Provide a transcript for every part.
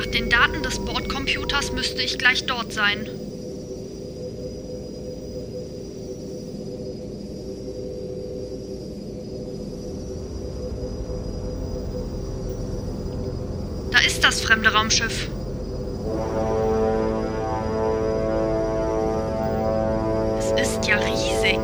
Nach den Daten des Bordcomputers müsste ich gleich dort sein. Da ist das fremde Raumschiff. Es ist ja riesig.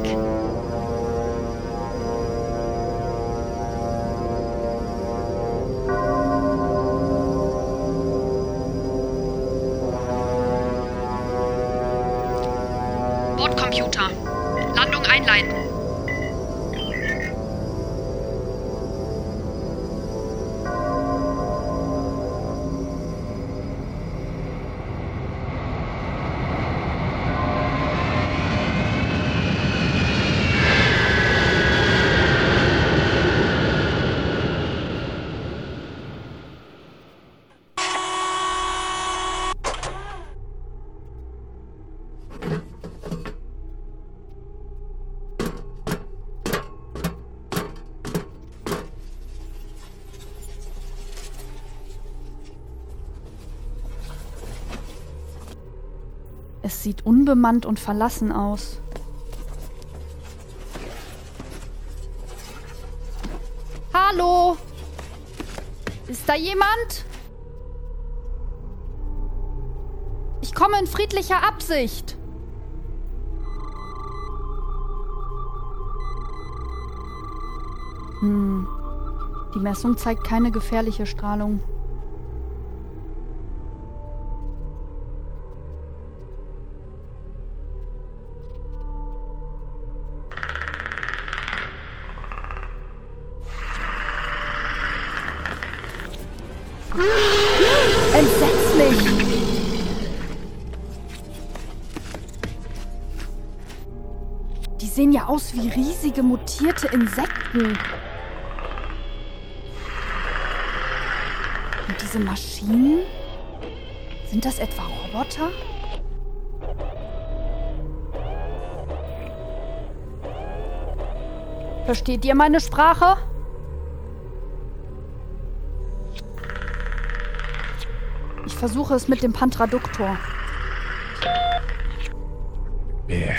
Sieht unbemannt und verlassen aus. Hallo? Ist da jemand? Ich komme in friedlicher Absicht. Hm. Die Messung zeigt keine gefährliche Strahlung. Die sehen ja aus wie riesige mutierte Insekten. Und diese Maschinen? Sind das etwa Roboter? Versteht ihr meine Sprache? Ich versuche es mit dem Pantraduktor. Wer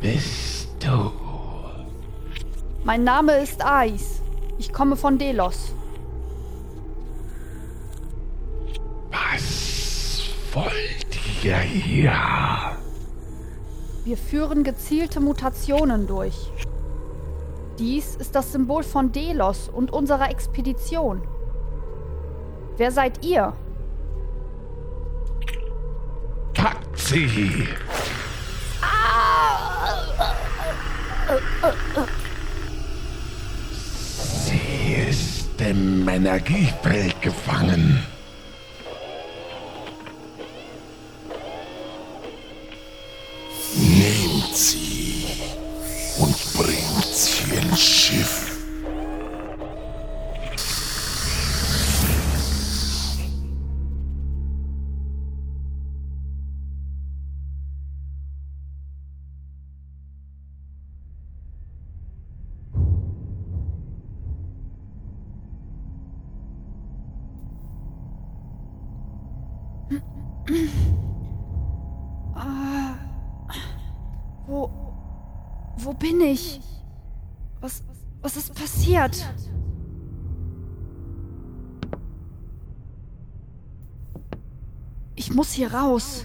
bist du? Mein Name ist Ais. Ich komme von Delos. Was wollt ihr hier? Wir führen gezielte Mutationen durch. Dies ist das Symbol von Delos und unserer Expedition. Wer seid ihr? Packt im Energiefeld gefangen. Wo. Wo bin ich? Was. Was ist passiert? Ich muss hier raus.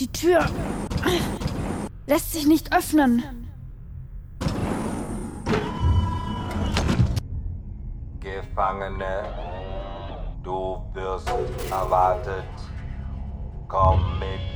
Die Tür lässt sich nicht öffnen. Gefangene, du wirst erwartet. Komm mit.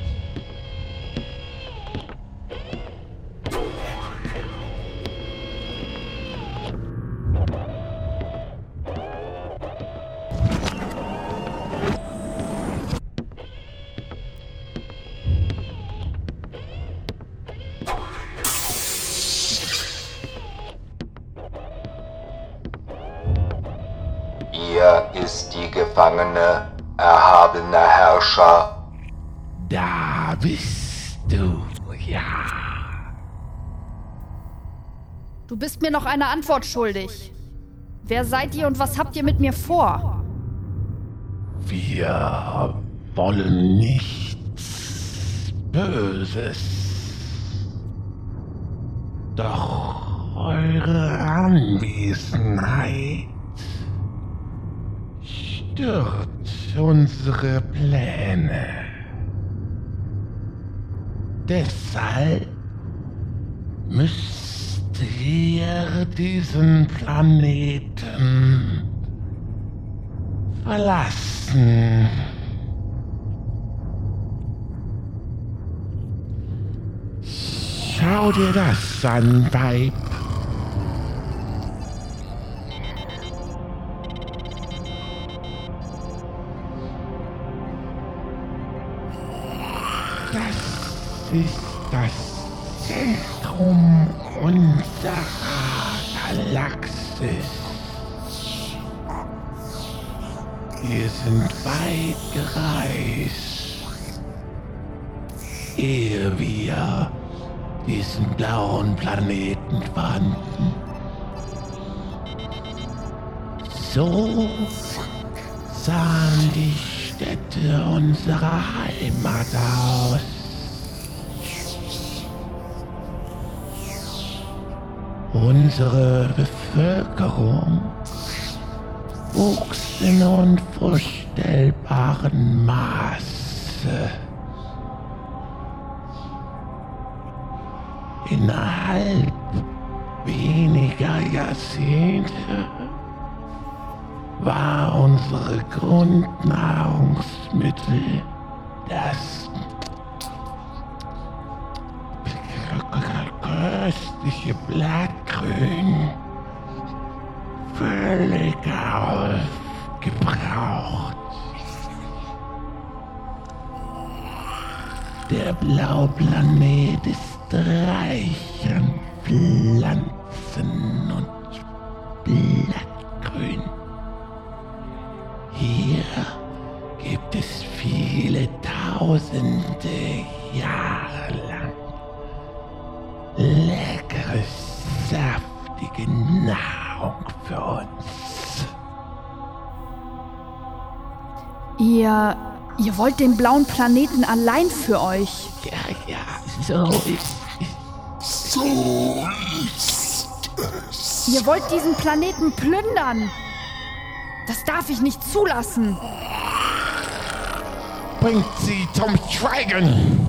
Gefangene, erhabener Herrscher. Da bist du, ja. Du bist mir noch eine Antwort schuldig. Wer seid ihr und was habt ihr mit mir vor? Wir wollen nichts Böses. Doch eure Anwesenheit stört unsere Pläne. Deshalb müsst ihr diesen Planeten verlassen. Schau dir das an, Weib. Ist das Zentrum unserer Galaxis. Wir sind weit gereist, ehe wir diesen blauen Planeten fanden. So sahen die Städte unserer Heimat aus. Unsere Bevölkerung wuchs in unvorstellbaren Maße. Innerhalb weniger Jahrzehnte war unsere Grundnahrungsmittel das köstliche Blattgrün völlig aufgebraucht. Der Blauplanet ist reich an Pflanzen und Blattgrün. Hier gibt es viele tausende Ihr. Ihr wollt den blauen Planeten allein für euch. Ja, ja, so ist So ist es. Ihr wollt diesen Planeten plündern. Das darf ich nicht zulassen. Bringt sie zum Schweigen!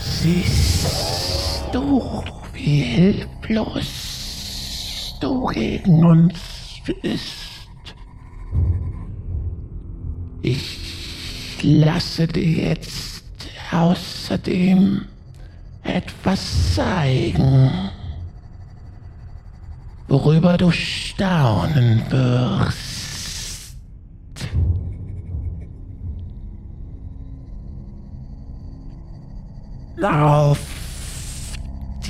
Siehst du, wie hilflos du gegen uns bist? Ich lasse dir jetzt außerdem etwas zeigen, worüber du staunen wirst. Auf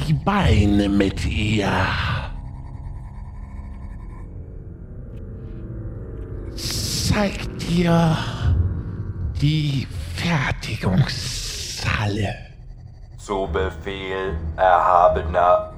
die Beine mit ihr. Zeig dir die Fertigungshalle. Zu Befehl, Erhabener.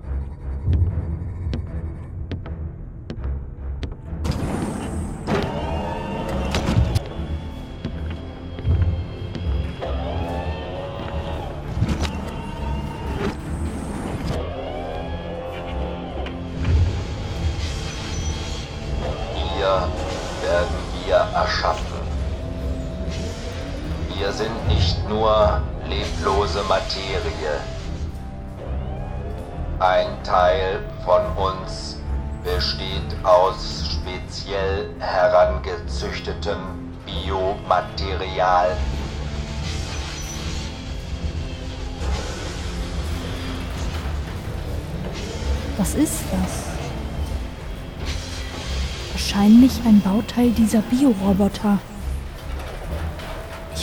Leblose Materie. Ein Teil von uns besteht aus speziell herangezüchtetem Biomaterial. Was ist das? Wahrscheinlich ein Bauteil dieser Bioroboter.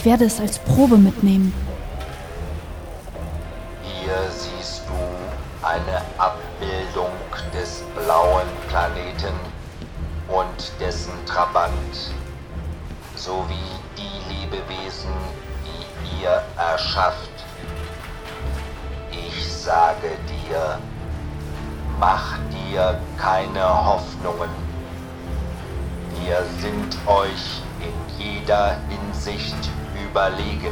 Ich werde es als Probe mitnehmen. Hier siehst du eine Abbildung des blauen Planeten und dessen Trabant, sowie die Lebewesen, die ihr erschafft. Ich sage dir, mach dir keine Hoffnungen. Wir sind euch in jeder Hinsicht überlegen.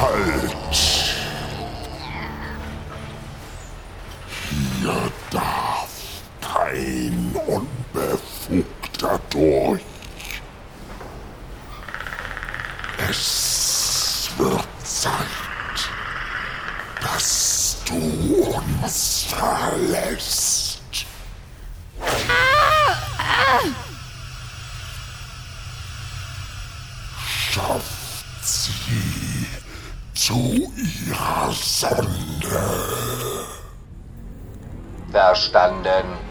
Halt! durch. Es wird etwas verlässt. Schafft sie zu ihrer Sonne. Verstanden.